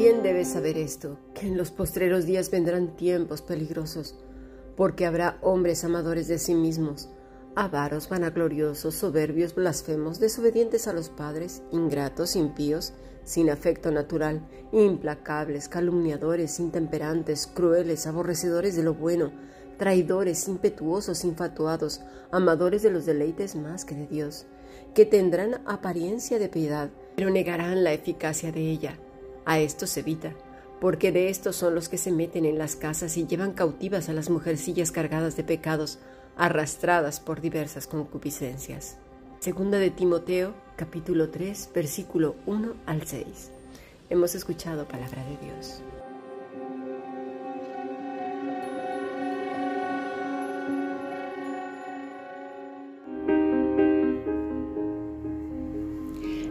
También debes saber esto, que en los postreros días vendrán tiempos peligrosos, porque habrá hombres amadores de sí mismos, avaros, vanagloriosos, soberbios, blasfemos, desobedientes a los padres, ingratos, impíos, sin afecto natural, implacables, calumniadores, intemperantes, crueles, aborrecedores de lo bueno, traidores, impetuosos, infatuados, amadores de los deleites más que de Dios, que tendrán apariencia de piedad, pero negarán la eficacia de ella. A estos evita, porque de estos son los que se meten en las casas y llevan cautivas a las mujercillas cargadas de pecados, arrastradas por diversas concupiscencias. Segunda de Timoteo, capítulo 3, versículo 1 al 6. Hemos escuchado palabra de Dios.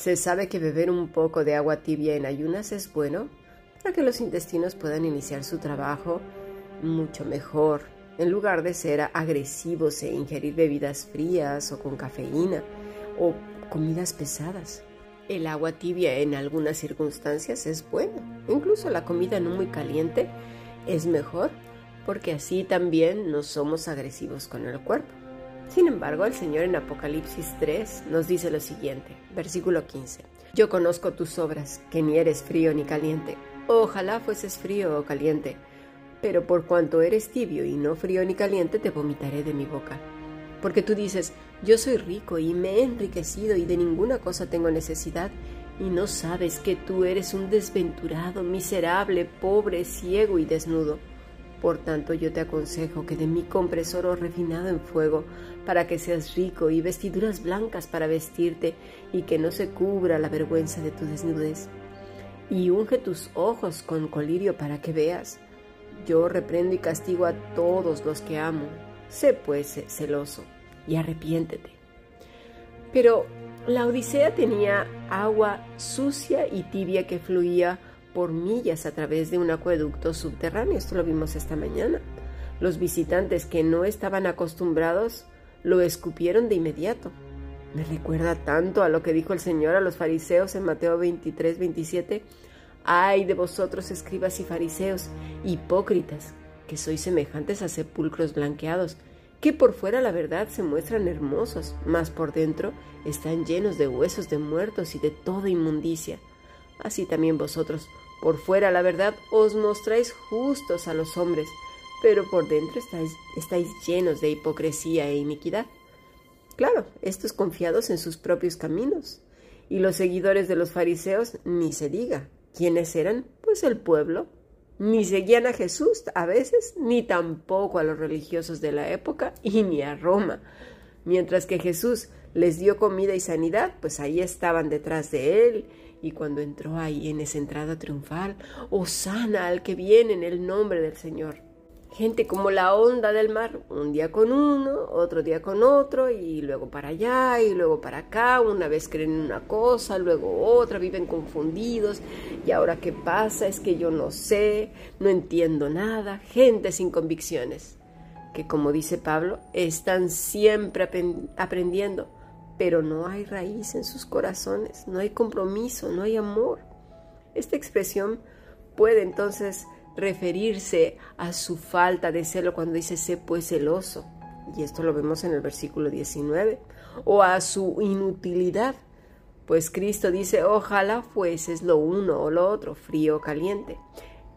Se sabe que beber un poco de agua tibia en ayunas es bueno para que los intestinos puedan iniciar su trabajo mucho mejor, en lugar de ser agresivos e ingerir bebidas frías o con cafeína o comidas pesadas. El agua tibia en algunas circunstancias es buena. Incluso la comida no muy caliente es mejor porque así también no somos agresivos con el cuerpo. Sin embargo, el Señor en Apocalipsis 3 nos dice lo siguiente, versículo 15. Yo conozco tus obras, que ni eres frío ni caliente. Ojalá fueses frío o caliente, pero por cuanto eres tibio y no frío ni caliente, te vomitaré de mi boca. Porque tú dices, yo soy rico y me he enriquecido y de ninguna cosa tengo necesidad, y no sabes que tú eres un desventurado, miserable, pobre, ciego y desnudo. Por tanto yo te aconsejo que de mí compres oro refinado en fuego, para que seas rico, y vestiduras blancas para vestirte, y que no se cubra la vergüenza de tu desnudez. Y unge tus ojos con colirio para que veas. Yo reprendo y castigo a todos los que amo. Sé pues celoso y arrepiéntete. Pero la Odisea tenía agua sucia y tibia que fluía por millas a través de un acueducto subterráneo. Esto lo vimos esta mañana. Los visitantes que no estaban acostumbrados lo escupieron de inmediato. Me recuerda tanto a lo que dijo el Señor a los fariseos en Mateo 23, 27. Ay de vosotros, escribas y fariseos, hipócritas, que sois semejantes a sepulcros blanqueados, que por fuera la verdad se muestran hermosos, mas por dentro están llenos de huesos de muertos y de toda inmundicia. Así también vosotros, por fuera la verdad os mostráis justos a los hombres, pero por dentro estáis, llenos de hipocresía e iniquidad. Claro, estos confiados en sus propios caminos. Y los seguidores de los fariseos ni se diga. ¿Quiénes eran? Pues el pueblo, ni seguían a Jesús a veces, ni tampoco a los religiosos de la época y ni a Roma. Mientras que Jesús les dio comida y sanidad, pues ahí estaban detrás de él. Y cuando entró ahí en esa entrada triunfal, sana al que viene en el nombre del Señor gente como la onda del mar, un día con uno, otro día con otro, y luego para allá, y luego para acá, una vez creen una cosa, luego otra, viven confundidos, y ahora qué pasa es que yo no sé, no entiendo nada, gente sin convicciones, que como dice Pablo, están siempre aprendiendo, pero no hay raíz en sus corazones, no hay compromiso, no hay amor. Esta expresión puede entonces referirse a su falta de celo cuando dice sé pues celoso, y esto lo vemos en el versículo 19, o a su inutilidad, pues Cristo dice ojalá fueses lo uno o lo otro, frío o caliente.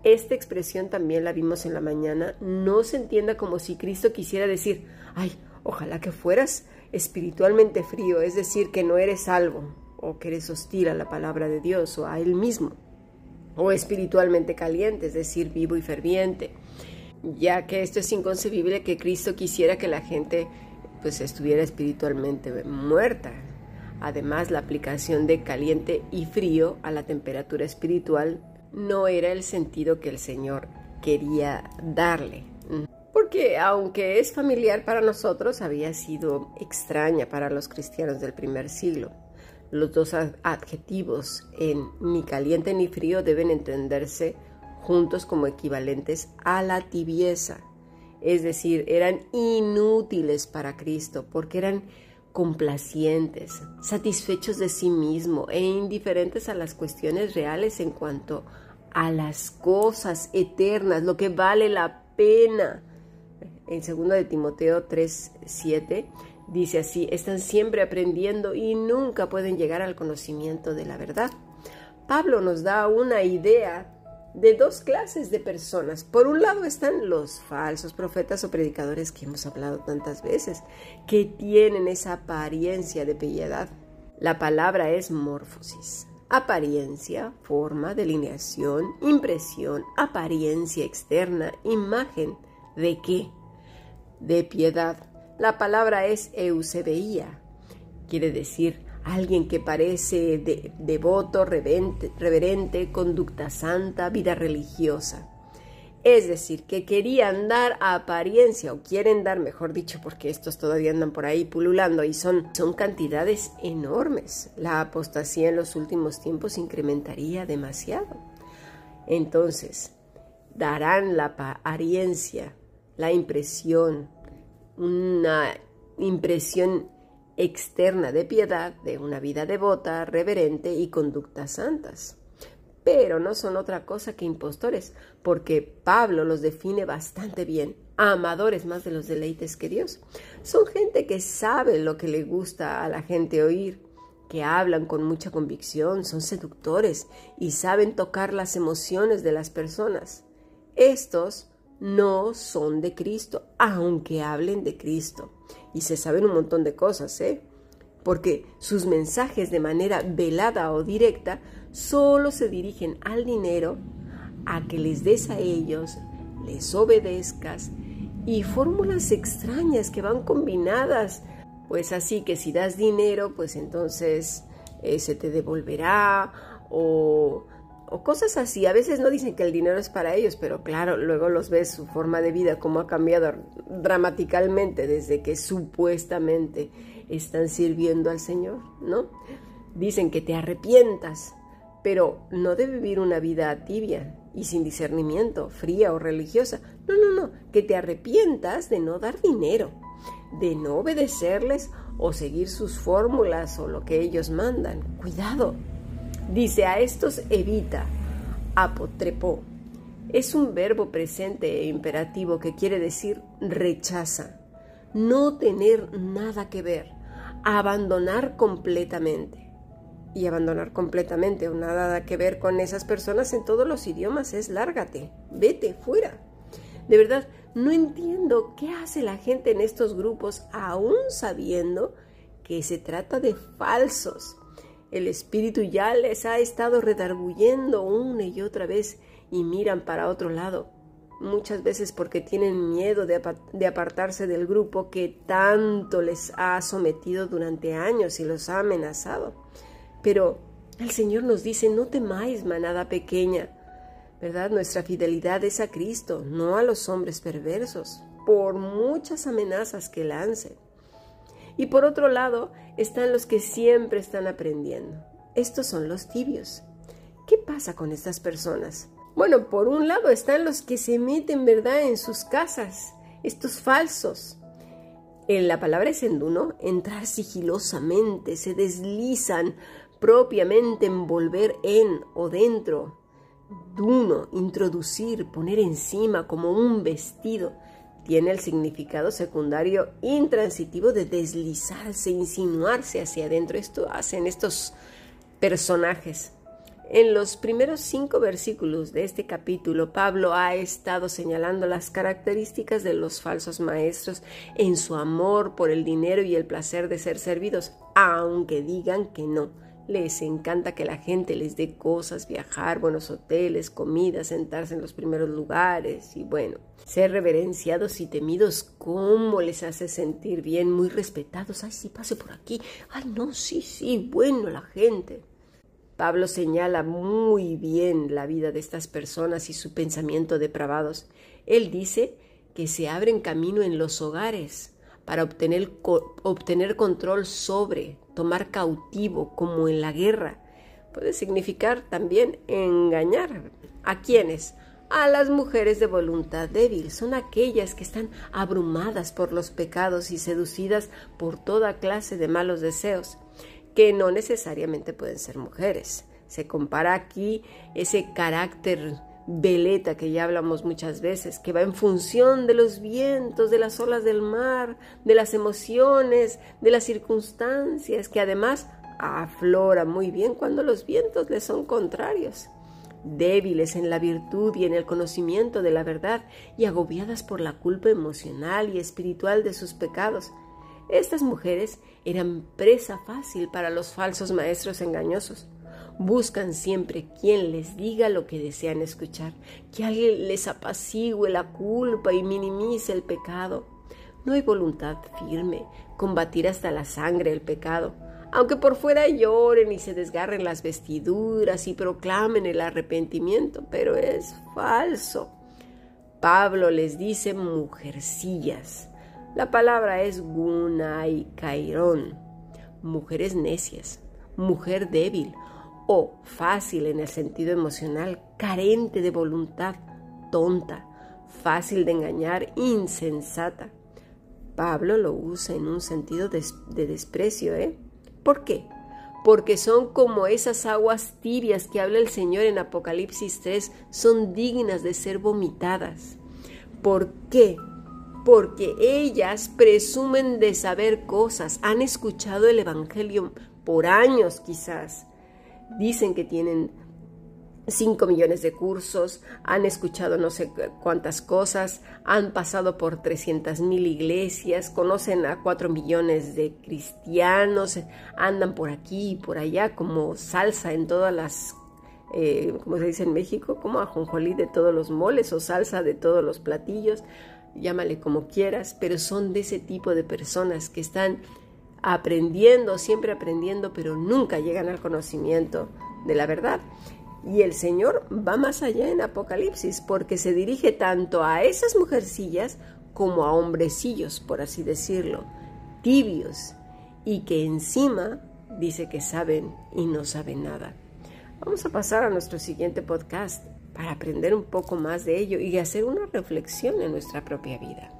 Esta expresión también la vimos en la mañana, no se entienda como si Cristo quisiera decir, ay, ojalá que fueras espiritualmente frío, es decir, que no eres salvo o que eres hostil a la palabra de Dios o a Él mismo o espiritualmente caliente, es decir, vivo y ferviente. ya que esto es inconcebible que Cristo quisiera que la gente pues estuviera espiritualmente muerta. Además, la aplicación de caliente y frío a la temperatura espiritual no era el sentido que el Señor quería darle. Porque aunque es familiar para nosotros, había sido extraña para los cristianos del primer siglo. Los dos adjetivos en ni caliente ni frío deben entenderse juntos como equivalentes a la tibieza. Es decir, eran inútiles para Cristo porque eran complacientes, satisfechos de sí mismo e indiferentes a las cuestiones reales en cuanto a las cosas eternas, lo que vale la pena. En 2 de Timoteo 3:7 dice así, están siempre aprendiendo y nunca pueden llegar al conocimiento de la verdad. Pablo nos da una idea de dos clases de personas. Por un lado están los falsos profetas o predicadores que hemos hablado tantas veces, que tienen esa apariencia de piedad. La palabra es morfosis. Apariencia, forma, delineación, impresión, apariencia externa, imagen. ¿De qué? De piedad. La palabra es eusebeía. Quiere decir alguien que parece devoto, reverente, conducta santa, vida religiosa. Es decir, que querían dar apariencia, o quieren dar, mejor dicho, porque estos todavía andan por ahí pululando y son, son cantidades enormes. La apostasía en los últimos tiempos incrementaría demasiado. Entonces, darán la apariencia, la impresión, una impresión externa de piedad, de una vida devota, reverente y conductas santas. Pero no son otra cosa que impostores, porque Pablo los define bastante bien, amadores más de los deleites que Dios. Son gente que sabe lo que le gusta a la gente oír, que hablan con mucha convicción, son seductores y saben tocar las emociones de las personas. Estos no son de Cristo, aunque hablen de Cristo y se saben un montón de cosas, ¿eh? Porque sus mensajes de manera velada o directa solo se dirigen al dinero, a que les des a ellos, les obedezcas y fórmulas extrañas que van combinadas. Pues así que si das dinero, pues entonces eh, se te devolverá o o cosas así. A veces no dicen que el dinero es para ellos, pero claro, luego los ves su forma de vida, cómo ha cambiado dramáticamente desde que supuestamente están sirviendo al Señor, ¿no? Dicen que te arrepientas, pero no de vivir una vida tibia y sin discernimiento, fría o religiosa. No, no, no, que te arrepientas de no dar dinero, de no obedecerles o seguir sus fórmulas o lo que ellos mandan. Cuidado, Dice, a estos evita, apotrepó. Es un verbo presente e imperativo que quiere decir rechaza, no tener nada que ver, abandonar completamente. Y abandonar completamente o nada que ver con esas personas en todos los idiomas es lárgate, vete fuera. De verdad, no entiendo qué hace la gente en estos grupos aún sabiendo que se trata de falsos el espíritu ya les ha estado redarguyendo una y otra vez y miran para otro lado, muchas veces porque tienen miedo de, apartarse del grupo que tanto les ha sometido durante años y los ha amenazado. Pero el Señor nos dice, no temáis, manada pequeña, ¿verdad? Nuestra fidelidad es a Cristo, no a los hombres perversos, por muchas amenazas que lancen. Y por otro lado están los que siempre están aprendiendo. Estos son los tibios. ¿Qué pasa con estas personas? Bueno, por un lado están los que se meten, ¿verdad?, en sus casas, estos falsos. En la palabra es enduno, entrar sigilosamente, se deslizan propiamente envolver en o dentro. Duno, introducir, poner encima como un vestido tiene el significado secundario intransitivo de deslizarse, insinuarse hacia adentro. Esto hacen estos personajes. En los primeros cinco versículos de este capítulo, Pablo ha estado señalando las características de los falsos maestros en su amor por el dinero y el placer de ser servidos, aunque digan que no, Les encanta que la gente les dé cosas, viajar, buenos hoteles, comida, sentarse en los primeros lugares y bueno, ser reverenciados y temidos, ¿cómo les hace sentir bien? Muy respetados. Ay, sí, pase por aquí. Ay, no, sí, sí, bueno, la gente. Pablo señala muy bien la vida de estas personas y su pensamiento depravados. Él dice que se abren camino en los hogares para obtener, obtener control sobre, tomar cautivo, como en la guerra. Puede significar también engañar. ¿A quiénes? A las mujeres de voluntad débil. Son aquellas que están abrumadas por los pecados y seducidas por toda clase de malos deseos, que no necesariamente pueden ser mujeres. Se compara aquí ese carácter veleta que ya hablamos muchas veces, que va en función de los vientos, de las olas del mar, de las emociones, de las circunstancias, que además aflora muy bien cuando los vientos le son contrarios. Débiles en la virtud y en el conocimiento de la verdad y agobiadas por la culpa emocional y espiritual de sus pecados, estas mujeres eran presa fácil para los falsos maestros engañosos. Buscan siempre quien les diga lo que desean escuchar, que alguien les apacigüe la culpa y minimice el pecado. No hay voluntad firme, combatir hasta la sangre el pecado, aunque por fuera lloren y se desgarren las vestiduras y proclamen el arrepentimiento, pero es falso. Pablo les dice mujercillas. La palabra es gunai cairón, mujeres necias, mujer débil, o fácil en el sentido emocional, carente de voluntad, tonta, fácil de engañar, insensata. Pablo lo usa en un sentido de, desprecio, ¿eh? ¿Por qué? Porque son como esas aguas tibias que habla el Señor en Apocalipsis 3, son dignas de ser vomitadas. ¿Por qué? Porque ellas presumen de saber cosas, han escuchado el Evangelio por años quizás, dicen que tienen 5 millones de cursos, han escuchado no sé cuántas cosas, han pasado por 300 mil iglesias, conocen a 4 millones de cristianos, andan por aquí y por allá como salsa en todas las, eh, como se dice en México, como ajonjolí de todos los moles o salsa de todos los platillos, llámale como quieras, pero son de ese tipo de personas que están aprendiendo, siempre aprendiendo, pero nunca llegan al conocimiento de la verdad. Y el Señor va más allá en Apocalipsis, porque se dirige tanto a esas mujercillas como a hombrecillos, por así decirlo, tibios, y que encima dice que saben y no saben nada. Vamos a pasar a nuestro siguiente podcast para aprender un poco más de ello y hacer una reflexión en nuestra propia vida.